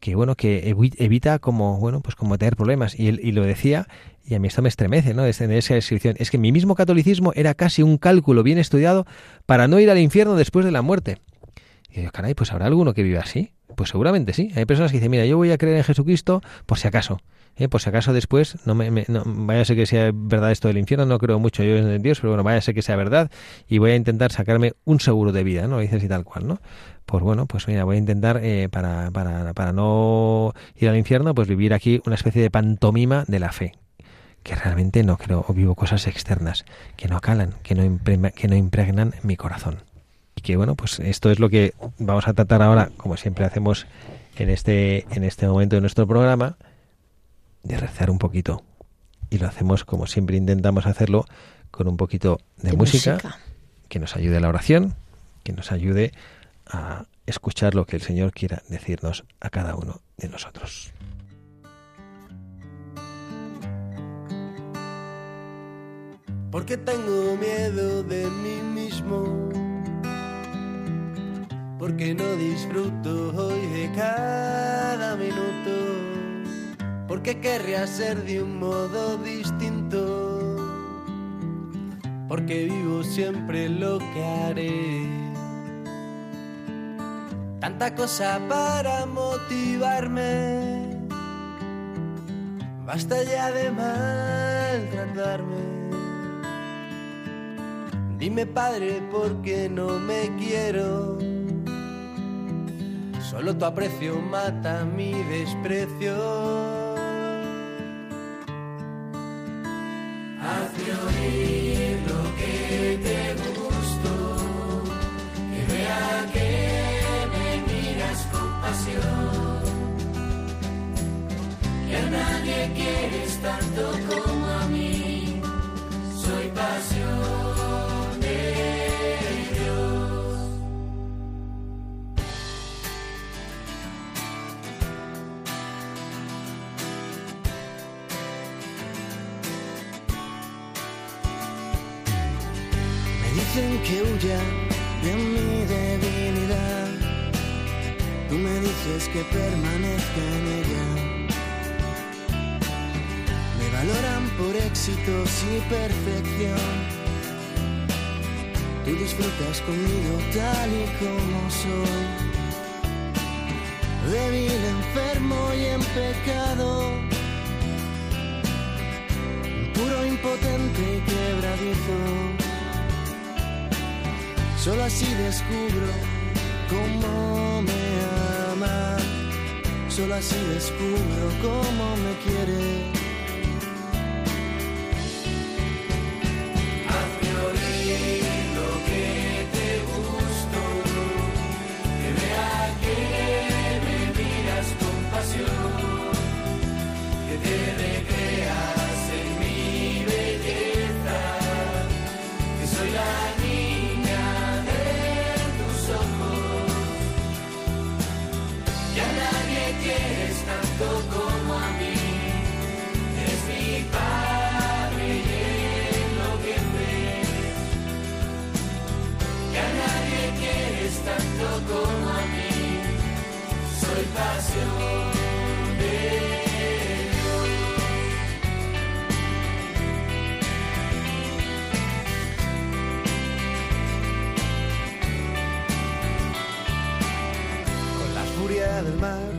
Speaker 1: que bueno, que evita como, bueno, pues como tener problemas. Y, él, y lo decía, y a mí esto me estremece, ¿no? Desde esa descripción. Es que mi mismo catolicismo era casi un cálculo bien estudiado para no ir al infierno después de la muerte. Y yo, caray, pues habrá alguno que viva así. Pues seguramente sí. Hay personas que dicen, mira, yo voy a creer en Jesucristo por si acaso. ¿Eh? si acaso después, no me, vaya a ser que sea verdad esto del infierno, no creo mucho yo en Dios, pero bueno, vaya a ser que sea verdad y voy a intentar sacarme un seguro de vida, ¿no? Dices y tal cual, ¿no? Pues bueno, pues mira, voy a intentar, eh, para, para, para no ir al infierno, pues vivir aquí una especie de pantomima de la fe, que realmente no creo o vivo cosas externas que no calan, que no, que no impregnan mi corazón. Y que bueno, pues esto es lo que vamos a tratar ahora, como siempre hacemos en este, en este momento de nuestro programa, de rezar un poquito. Y lo hacemos como siempre intentamos hacerlo, con un poquito de, música, que nos ayude a la oración, que nos ayude a escuchar lo que el Señor quiera decirnos a cada uno de nosotros.
Speaker 3: Porque tengo miedo de mí mismo. Porque no disfruto hoy de cada minuto porque querría ser de un modo distinto, porque vivo siempre lo que haré. Tanta cosa para motivarme, basta ya de maltratarme. Dime padre, ¿por qué no me quiero? Solo tu aprecio mata mi desprecio. Oír lo que te gustó, que vea que me miras con pasión, que a nadie quieres tanto como a dicen que huya de mi debilidad. Tú me dices que permanezca en ella. Me valoran por éxitos y perfección. Tú disfrutas conmigo tal y como soy. Débil, enfermo y en pecado. Puro, impotente y quebradizo Solo así descubro cómo me ama. Solo así descubro cómo me quiere. Quieres tanto como a mí. Soy pasión de del mar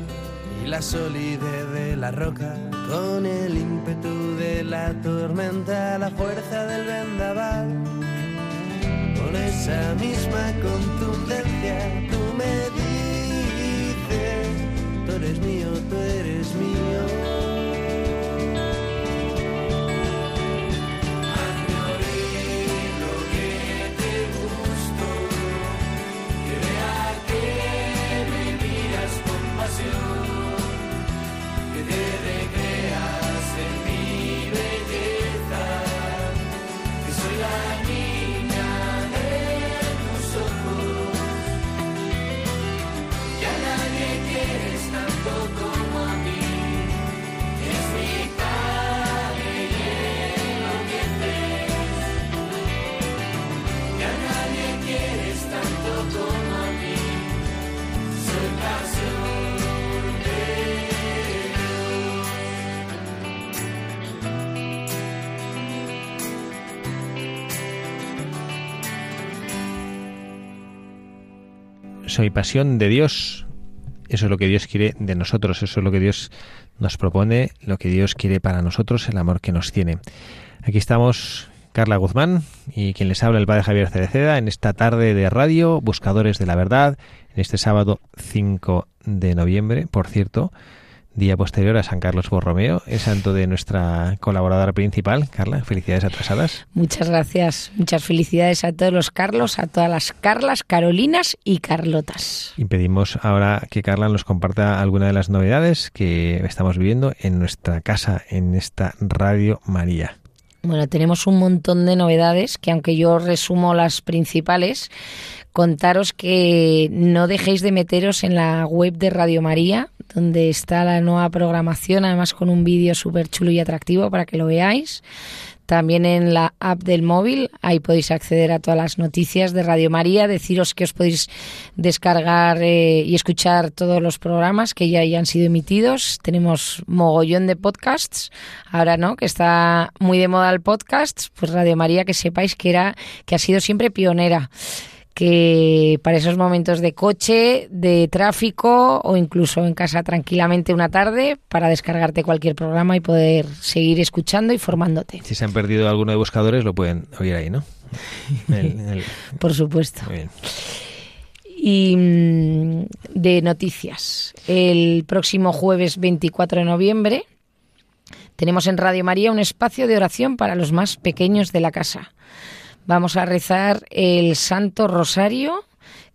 Speaker 3: y la solidez de la roca, con el ímpetu de la tormenta, la fuerza del vendaval, esa misma contundencia, tú me dices, tú eres mío, tú eres mío. Soy pasión de
Speaker 1: Dios. Eso es lo que Dios quiere de nosotros, eso es lo que Dios nos propone, lo que Dios quiere para nosotros, el amor que nos tiene. Aquí estamos Carla Guzmán y quien les habla el padre Javier Cereceda en esta tarde de radio, Buscadores de la Verdad, en este sábado 5 de noviembre, por cierto, día posterior a San Carlos Borromeo, el santo de nuestra colaboradora principal. Carla, felicidades atrasadas.
Speaker 2: Muchas gracias. Muchas felicidades a todos los Carlos, a todas las Carlas, Carolinas y Carlotas.
Speaker 1: Y pedimos ahora que Carla nos comparta alguna de las novedades que estamos viviendo en nuestra casa, en esta Radio María.
Speaker 2: Bueno, tenemos un montón de novedades que aunque yo resumo las principales, contaros que no dejéis de meteros en la web de Radio María, donde está la nueva programación, además con un vídeo súper chulo y atractivo para que lo veáis. También en la app del móvil, ahí podéis acceder a todas las noticias de Radio María, deciros que os podéis descargar eh, y escuchar todos los programas que ya hayan sido emitidos. Tenemos mogollón de podcasts, ahora no, que está muy de moda el podcast, pues Radio María que sepáis que era que ha sido siempre pionera que para esos momentos de coche, de tráfico o incluso en casa tranquilamente una tarde para descargarte cualquier programa y poder seguir escuchando y formándote.
Speaker 1: Si se han perdido alguno de buscadores, lo pueden oír ahí, ¿no? El- el-
Speaker 2: Por supuesto.
Speaker 1: muy bien.
Speaker 2: Y mm, de noticias. El próximo jueves 24 de noviembre tenemos en Radio María un espacio de oración para los más pequeños de la casa. Vamos a rezar el Santo Rosario,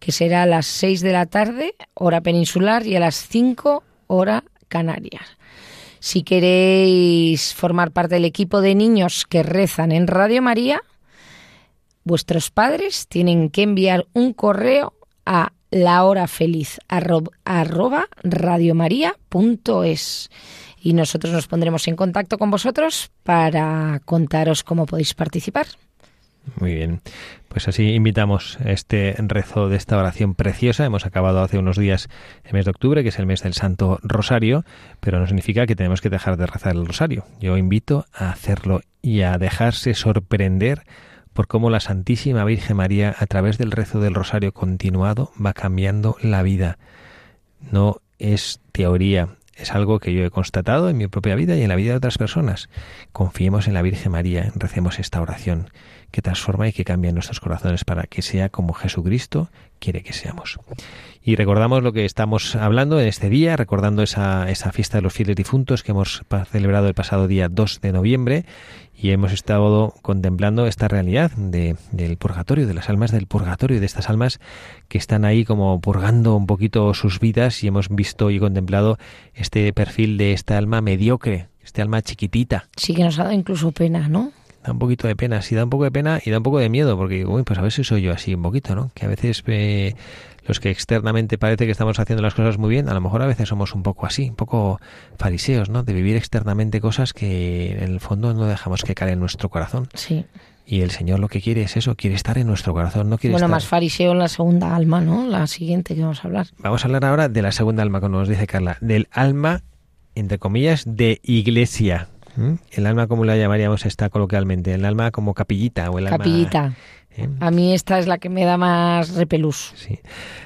Speaker 2: que será a las 6 de la tarde, hora peninsular, y a las 5, hora canaria. Si queréis formar parte del equipo de niños que rezan en Radio María, vuestros padres tienen que enviar un correo a lahorafeliz arro- arroba radiomaria.es y nosotros nos pondremos en contacto con vosotros para contaros cómo podéis participar.
Speaker 1: Muy bien. Pues así invitamos este rezo de esta oración preciosa. Hemos acabado hace unos días el mes de octubre, que es el mes del Santo Rosario, pero no significa que tenemos que dejar de rezar el Rosario. Yo invito a hacerlo y a dejarse sorprender por cómo la Santísima Virgen María, a través del rezo del Rosario continuado, va cambiando la vida. No es teoría, es algo que yo he constatado en mi propia vida y en la vida de otras personas. Confiemos en la Virgen María, recemos esta oración que transforma y que cambia nuestros corazones para que sea como Jesucristo quiere que seamos. Y recordamos lo que estamos hablando en este día, recordando esa, esa fiesta de los fieles difuntos que hemos celebrado el pasado día 2 de noviembre y hemos estado contemplando esta realidad de, del purgatorio, de las almas del purgatorio, de estas almas que están ahí como purgando un poquito sus vidas y hemos visto y contemplado este perfil de esta alma mediocre, este alma chiquitita,
Speaker 2: Sí que nos ha dado incluso pena, ¿no?
Speaker 1: Da un poquito de pena, sí da un poco de pena y da un poco de miedo, porque digo, uy, pues a ver si soy yo así un poquito, ¿no? Que a veces eh, los que externamente parece que estamos haciendo las cosas muy bien, a lo mejor a veces somos un poco así, un poco fariseos, ¿no? De vivir externamente cosas que en el fondo no dejamos que calen en nuestro corazón.
Speaker 2: Sí.
Speaker 1: Y el Señor lo que quiere es eso, quiere estar en nuestro corazón, no quiere
Speaker 2: Bueno,
Speaker 1: estar...
Speaker 2: más fariseo en la segunda alma, ¿no? La siguiente que vamos a hablar.
Speaker 1: Vamos a hablar ahora de la segunda alma, como nos dice Carla, del alma, entre comillas, de iglesia. ¿Mm? El alma, como la llamaríamos esta coloquialmente, el alma como capillita o el alma...
Speaker 2: Capillita.
Speaker 1: ¿eh?
Speaker 2: A mí esta es la que me da más repelús.
Speaker 1: Sí.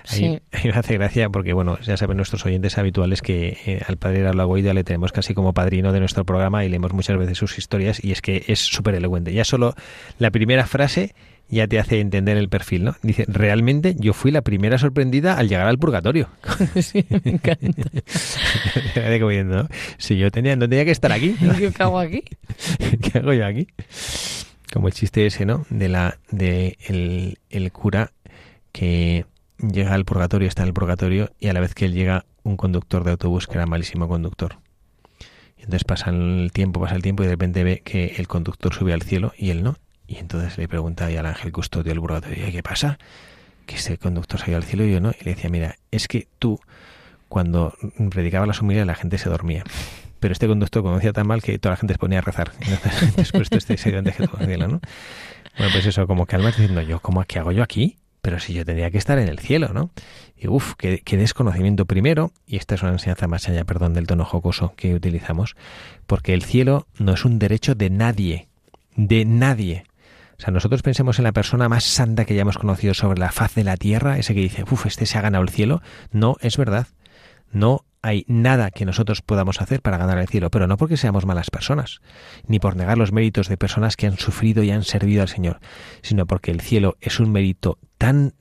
Speaker 2: Sí.
Speaker 1: Ahí, ahí me hace gracia porque, bueno, ya saben nuestros oyentes habituales que eh, al padre Arlagoida le tenemos casi como padrino de nuestro programa y leemos muchas veces sus historias y es que es súper elocuente. Ya solo la primera frase ya te hace entender el perfil, ¿no? Dice, realmente yo fui la primera sorprendida al llegar al purgatorio.
Speaker 2: sí, me encanta.
Speaker 1: ¿no? Si yo tenía, no tenía que estar aquí. ¿no?
Speaker 2: ¿Qué hago aquí?
Speaker 1: ¿Qué hago yo aquí? Como el chiste ese, ¿no? De la de el, el cura que llega al purgatorio, está en el purgatorio y a la vez que él llega un conductor de autobús que era malísimo conductor. Entonces pasa el tiempo, pasa el tiempo y de repente ve que el conductor sube al cielo y él no. Y entonces le pregunta al ángel custodio del purgatorio, "¿Y ¿qué pasa? Que ese conductor salió al cielo y yo no. Y le decía, mira, es que tú cuando predicaba la homilías la gente se dormía. Pero este conductor conocía tan mal que toda la gente se ponía a rezar. Entonces, después de este se dio antes que el cielo, ¿no? Bueno, pues eso, como que alma diciendo, yo, ¿cómo qué hago yo aquí? Pero si yo tendría que estar en el cielo, ¿no? Y uff, qué, qué desconocimiento primero, y esta es una enseñanza más allá, perdón, del tono jocoso que utilizamos, porque el cielo no es un derecho de nadie, de nadie. O sea, nosotros pensemos en la persona más santa que hayamos conocido sobre la faz de la tierra, ese que dice, uff, este se ha ganado el cielo. No, es verdad. No hay nada que nosotros podamos hacer para ganar el cielo, pero no porque seamos malas personas, ni por negar los méritos de personas que han sufrido y han servido al Señor, sino porque el cielo es un mérito tan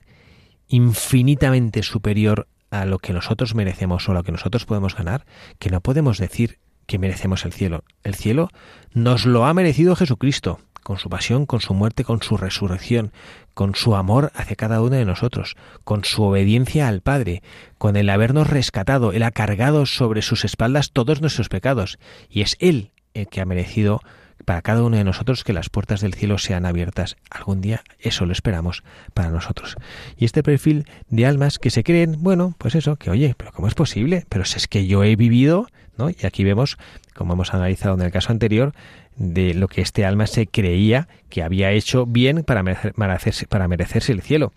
Speaker 1: infinitamente superior a lo que nosotros merecemos o a lo que nosotros podemos ganar, que no podemos decir que merecemos el cielo. El cielo nos lo ha merecido Jesucristo, con su pasión, con su muerte, con su resurrección, con su amor hacia cada uno de nosotros, con su obediencia al Padre, con el habernos rescatado, Él ha cargado sobre sus espaldas todos nuestros pecados, y es Él el que ha merecido para cada uno de nosotros que las puertas del cielo sean abiertas. Algún día eso lo esperamos para nosotros. Y este perfil de almas que se creen, bueno, pues eso, que oye, pero ¿cómo es posible? Pero si es que yo he vivido, ¿no? Y aquí vemos, como hemos analizado en el caso anterior, de lo que este alma se creía que había hecho bien para, merecer, para, merecerse el cielo.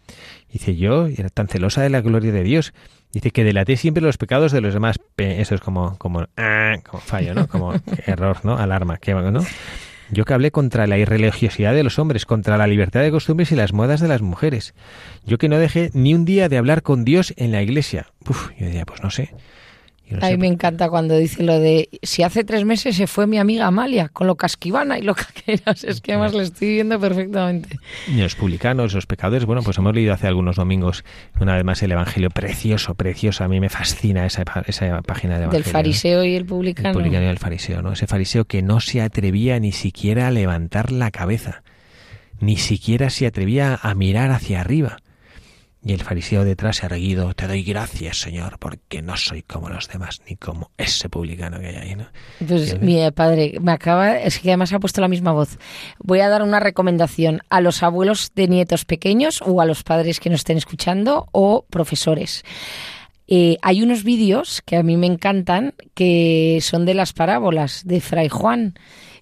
Speaker 1: Dice yo, era tan celosa de la gloria de Dios. Dice que delaté siempre los pecados de los demás. Eso es como, como, ah, como fallo, ¿no? Como error, ¿no? Alarma, ¿qué, ¿no? Yo que hablé contra la irreligiosidad de los hombres, contra la libertad de costumbres y las modas de las mujeres. Yo que no dejé ni un día de hablar con Dios en la iglesia. Uf, yo diría, pues no sé.
Speaker 2: No a mí me encanta cuando dice lo de si hace tres meses se fue mi amiga Amalia con lo casquivana y lo caqueras, es que además le estoy viendo perfectamente.
Speaker 1: Y los publicanos, los pecadores, bueno, pues hemos leído hace algunos domingos una vez más el Evangelio precioso, precioso. A mí me fascina esa, esa página de Evangelio.
Speaker 2: Del fariseo y el publicano.
Speaker 1: El publicano y el fariseo, ¿no? Ese fariseo que no se atrevía ni siquiera a levantar la cabeza, ni siquiera se atrevía a mirar hacia arriba. Y el fariseo detrás erguido, te doy gracias, Señor, porque no soy como los demás, ni como ese publicano que hay ahí, ¿no?
Speaker 2: Pues, mira, padre, me acaba, es que además ha puesto la misma voz. Voy a dar una recomendación a los abuelos de nietos pequeños o a los padres que nos estén escuchando o profesores. Eh, hay unos vídeos que a mí me encantan que son de las parábolas de Fray Juan.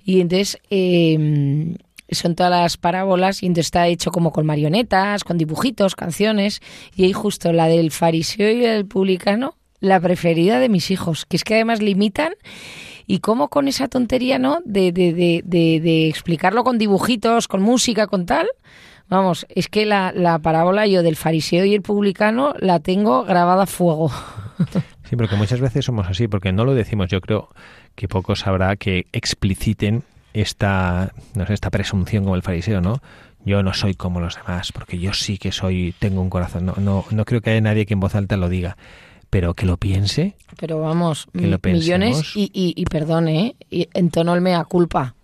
Speaker 2: Y entonces... Eh, son todas las parábolas y entonces está hecho como con marionetas, con dibujitos, canciones y ahí justo la del fariseo y el publicano, la preferida de mis hijos, que es que además limitan y cómo con esa tontería, ¿no? De, de, de, de, explicarlo con dibujitos, con música, con tal. Vamos, es que la, la parábola yo del fariseo y el publicano la tengo grabada a fuego.
Speaker 1: Sí, porque muchas veces somos así, porque no lo decimos. Yo creo que pocos habrá que expliciten esta, no sé, esta presunción como el fariseo, ¿no? Yo no soy como los demás, porque yo sí que soy, tengo un corazón. No, no, no creo que haya nadie que en voz alta lo diga, pero que lo piense.
Speaker 2: Pero vamos, que lo millones y, y, y perdone, ¿eh? y en tono el mea culpa.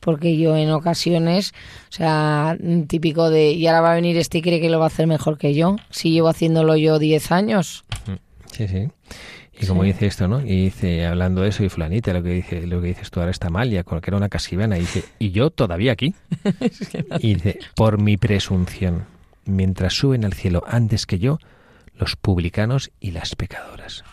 Speaker 2: Porque yo en ocasiones, o sea, típico de, y ahora va a venir este y cree que lo va a hacer mejor que yo, si llevo haciéndolo yo 10 años.
Speaker 1: Sí, sí. Y como sí. dice esto, ¿no? Y dice, hablando de eso, y fulanita, lo que dice, lo que dices tú ahora está mal, ya que era una casivana, y dice, y yo todavía aquí. y dice, por mi presunción, mientras suben al cielo antes que yo, los publicanos y las pecadoras.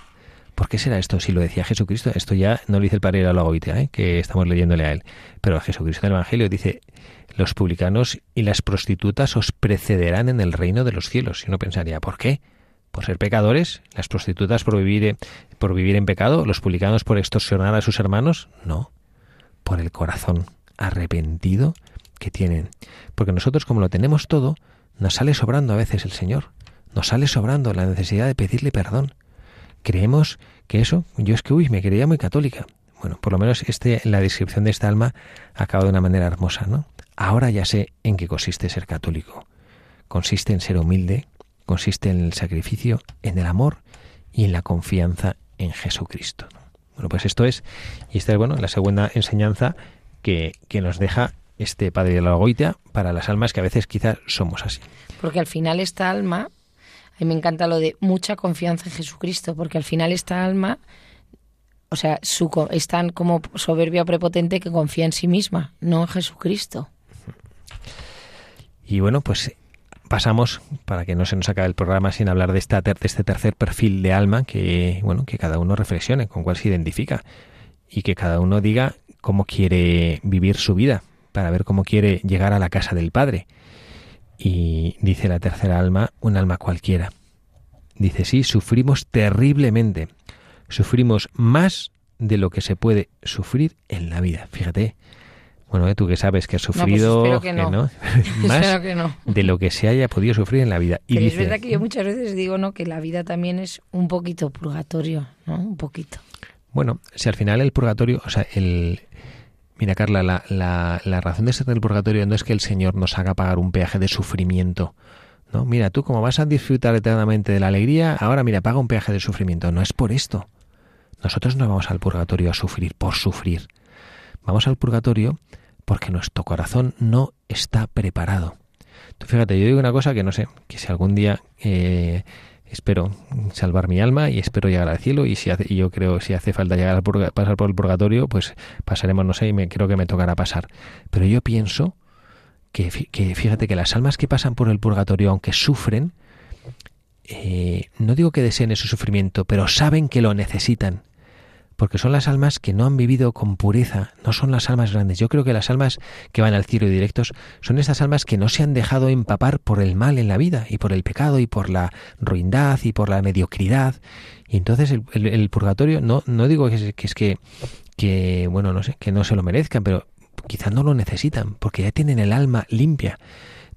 Speaker 1: ¿Por qué será esto? Si lo decía Jesucristo, esto ya no lo dice el padre de la ¿eh? que estamos leyéndole a él, pero Jesucristo en el Evangelio dice, los publicanos y las prostitutas os precederán en el reino de los cielos. Y uno pensaría, ¿por qué? ¿Por ser pecadores? ¿Las prostitutas por vivir, por vivir en pecado? ¿Los publicanos por extorsionar a sus hermanos? No, por el corazón arrepentido que tienen. Porque nosotros como lo tenemos todo, nos sale sobrando a veces el Señor. Nos sale sobrando la necesidad de pedirle perdón creemos que eso, yo es que, uy, me creía muy católica. Bueno, por lo menos este, la descripción de esta alma acaba de una manera hermosa, ¿no? Ahora ya sé en qué consiste ser católico. Consiste en ser humilde, consiste en el sacrificio, en el amor y en la confianza en Jesucristo. Bueno, pues esto es, y esta es bueno, la segunda enseñanza que, que nos deja este Padre de la Goitia para las almas que a veces quizás somos así.
Speaker 2: Porque al final esta alma y me encanta lo de mucha confianza en Jesucristo, porque al final esta alma, o sea, su, es tan como soberbia prepotente que confía en sí misma, no en Jesucristo.
Speaker 1: Y bueno, pues pasamos, para que no se nos acabe el programa sin hablar de, esta, de este tercer perfil de alma, que, bueno, que cada uno reflexione con cuál se identifica y que cada uno diga cómo quiere vivir su vida, para ver cómo quiere llegar a la casa del Padre. Y dice la tercera alma, un alma cualquiera. Dice, sí, sufrimos terriblemente. Sufrimos más de lo que se puede sufrir en la vida. Fíjate. Bueno, ¿eh? tú que sabes que has pues sufrido
Speaker 2: que no.
Speaker 1: más de lo que se haya podido sufrir en la vida.
Speaker 2: Y es verdad que yo muchas veces digo no que la vida también es un poquito purgatorio, ¿no? Un poquito.
Speaker 1: Bueno, si al final el purgatorio, o sea, el, Mira, Carla, la, la, la, razón de ser del purgatorio no es que el Señor nos haga pagar un peaje de sufrimiento. No, mira, tú como vas a disfrutar eternamente de la alegría, ahora mira, paga un peaje de sufrimiento. No es por esto. Nosotros no vamos al purgatorio a sufrir por sufrir. Vamos al purgatorio porque nuestro corazón no está preparado. Tú fíjate, yo digo una cosa que no sé, que si algún día eh, espero salvar mi alma y espero llegar al cielo y si yo creo si hace falta llegar pasar por el purgatorio pues pasaremos no sé y me creo que me tocará pasar pero yo pienso que, fíjate que las almas que pasan por el purgatorio aunque sufren eh, no digo que deseen ese sufrimiento pero saben que lo necesitan porque son las almas que no han vivido con pureza, no son las almas grandes. Yo creo que las almas que van al cielo directos son esas almas que no se han dejado empapar por el mal en la vida, y por el pecado, y por la ruindad, y por la mediocridad. Y entonces el, purgatorio, no, no digo que es, que es que, que, bueno, no sé, que no se lo merezcan, pero quizás no lo necesitan, porque ya tienen el alma limpia.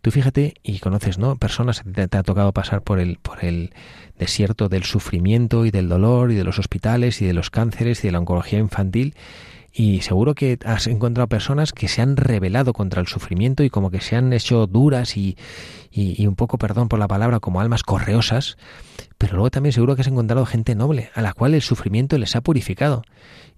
Speaker 1: Tú fíjate y conoces, ¿no? Personas, te, te ha tocado pasar por el, por el desierto del sufrimiento y del dolor y de los hospitales y de los cánceres y de la oncología infantil y seguro que has encontrado personas que se han rebelado contra el sufrimiento y como que se han hecho duras y, y, un poco, perdón por la palabra, como almas correosas, pero luego también seguro que has encontrado gente noble, a la cual el sufrimiento les ha purificado.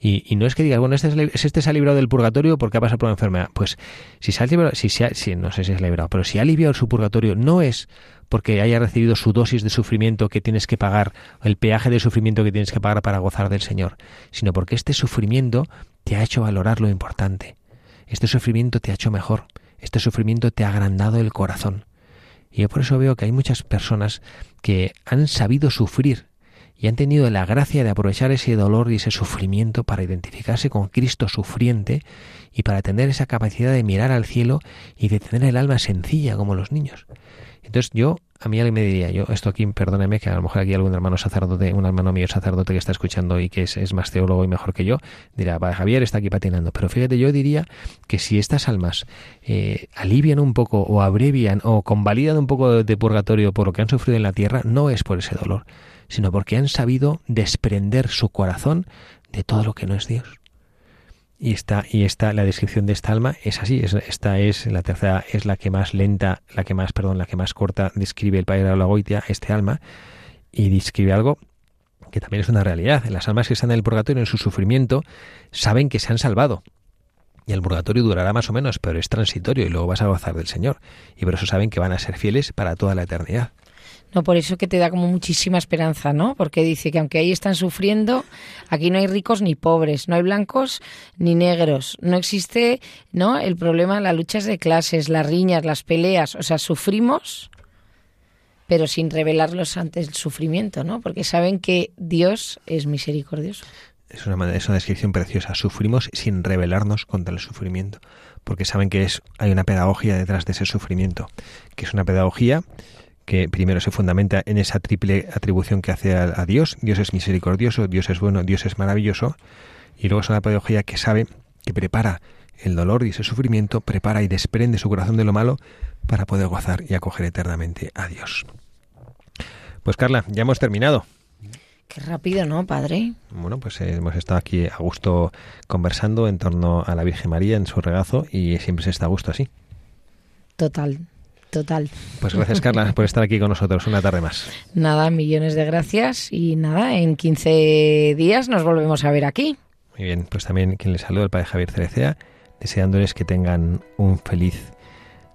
Speaker 1: Y, no es que digas, bueno, este, es, este se ha librado del purgatorio porque ha pasado por una enfermedad. Pues si se ha librado, si, se si, no sé si es librado, pero si ha aliviado su purgatorio, no es porque haya recibido su dosis de sufrimiento que tienes que pagar, el peaje de sufrimiento que tienes que pagar para gozar del Señor, sino porque este sufrimiento te ha hecho valorar lo importante. Este sufrimiento te ha hecho mejor. Este sufrimiento te ha agrandado el corazón. Y yo por eso veo que hay muchas personas que han sabido sufrir y han tenido la gracia de aprovechar ese dolor y ese sufrimiento para identificarse con Cristo sufriente y para tener esa capacidad de mirar al cielo y de tener el alma sencilla como los niños. Entonces yo, a mí alguien me diría, yo esto aquí, perdóneme, que a lo mejor aquí algún hermano sacerdote, un hermano mío sacerdote que está escuchando y que es, más teólogo y mejor que yo, dirá, va, Javier está aquí patinando. Pero fíjate, yo diría que si estas almas eh, alivian un poco o abrevian o convalidan un poco de, de purgatorio por lo que han sufrido en la tierra, no es por ese dolor, sino porque han sabido desprender su corazón de todo lo que no es Dios. Y esta, y esta, la descripción de esta alma es así. esta es la tercera, es la que más lenta, la que más, perdón, la que más corta describe el padre de la Goitia, este alma, y describe algo que también es una realidad. Las almas que están en el purgatorio, en su sufrimiento, saben que se han salvado. Y el purgatorio durará más o menos, pero es transitorio y luego vas a gozar del Señor. Y por eso saben que van a ser fieles para toda la eternidad.
Speaker 2: No, por eso que te da como muchísima esperanza, ¿no? Porque dice que aunque ahí están sufriendo, aquí no hay ricos ni pobres, no hay blancos ni negros, no existe, ¿no? El problema, las luchas de clases, las riñas, las peleas, o sea, sufrimos pero sin revelarlos ante el sufrimiento, ¿no? Porque saben que Dios es misericordioso.
Speaker 1: Es una, es una descripción preciosa. Sufrimos sin rebelarnos contra el sufrimiento, porque saben que es, hay una pedagogía detrás de ese sufrimiento, que es una pedagogía que primero se fundamenta en esa triple atribución que hace a, Dios. Dios es misericordioso, Dios es bueno, Dios es maravilloso. Y luego es una pedagogía que sabe, que prepara el dolor y ese sufrimiento, prepara y desprende su corazón de lo malo para poder gozar y acoger eternamente a Dios. Pues Carla, ya hemos terminado.
Speaker 2: Qué rápido, ¿no, padre?
Speaker 1: Bueno, pues eh, hemos estado aquí a gusto conversando en torno a la Virgen María en su regazo y siempre se está a gusto así.
Speaker 2: Total, total.
Speaker 1: Pues gracias, Carla, por estar aquí con nosotros una tarde más.
Speaker 2: Nada, millones de gracias y nada, en 15 días nos volvemos a ver aquí.
Speaker 1: Muy bien, pues también quien les saluda, el padre Javier Cerecea, deseándoles que tengan un feliz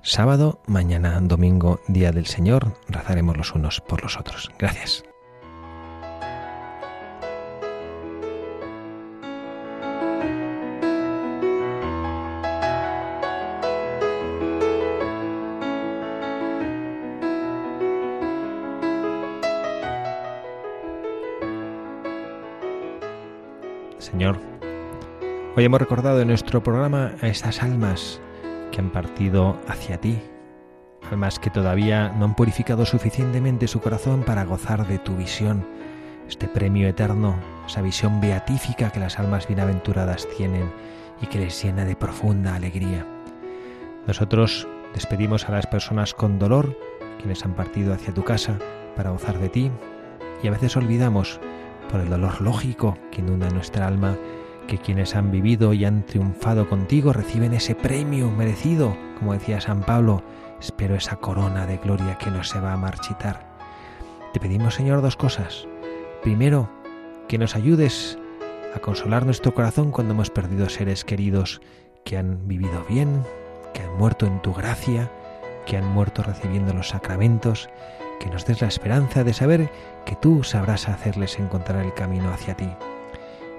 Speaker 1: sábado, mañana domingo, día del Señor, rezaremos los unos por los otros. Gracias. Hoy hemos recordado en nuestro programa a estas almas que han partido hacia ti, almas que todavía no han purificado suficientemente su corazón para gozar de tu visión, este premio eterno, esa visión beatífica que las almas bienaventuradas tienen y que les llena de profunda alegría. Nosotros despedimos a las personas con dolor, quienes han partido hacia tu casa para gozar de ti, y a veces olvidamos por el dolor lógico que inunda nuestra alma, que quienes han vivido y han triunfado contigo reciben ese premio merecido, como decía San Pablo, espero esa corona de gloria que no se va a marchitar. Te pedimos, Señor, dos cosas. Primero, que nos ayudes a consolar nuestro corazón cuando hemos perdido seres queridos que han vivido bien, que han muerto en tu gracia, que han muerto recibiendo los sacramentos, que nos des la esperanza de saber que tú sabrás hacerles encontrar el camino hacia ti.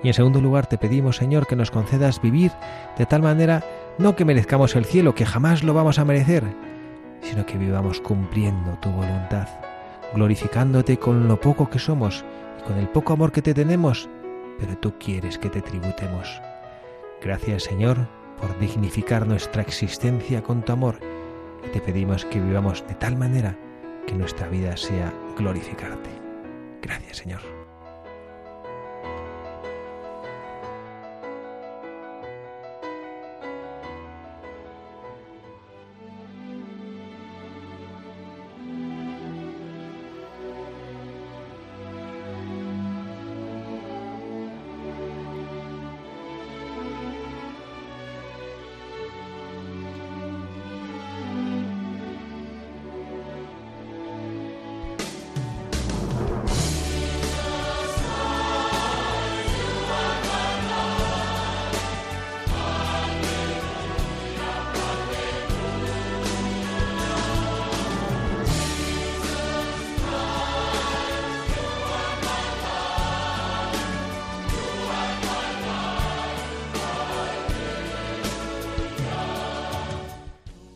Speaker 1: Y en segundo lugar te pedimos, Señor, que nos concedas vivir de tal manera no que merezcamos el cielo, que jamás lo vamos a merecer, sino que vivamos cumpliendo tu voluntad, glorificándote con lo poco que somos y con el poco amor que te tenemos, pero tú quieres que te tributemos. Gracias, Señor, por dignificar nuestra existencia con tu amor, y te pedimos que vivamos de tal manera que nuestra vida sea glorificarte. Gracias, Señor.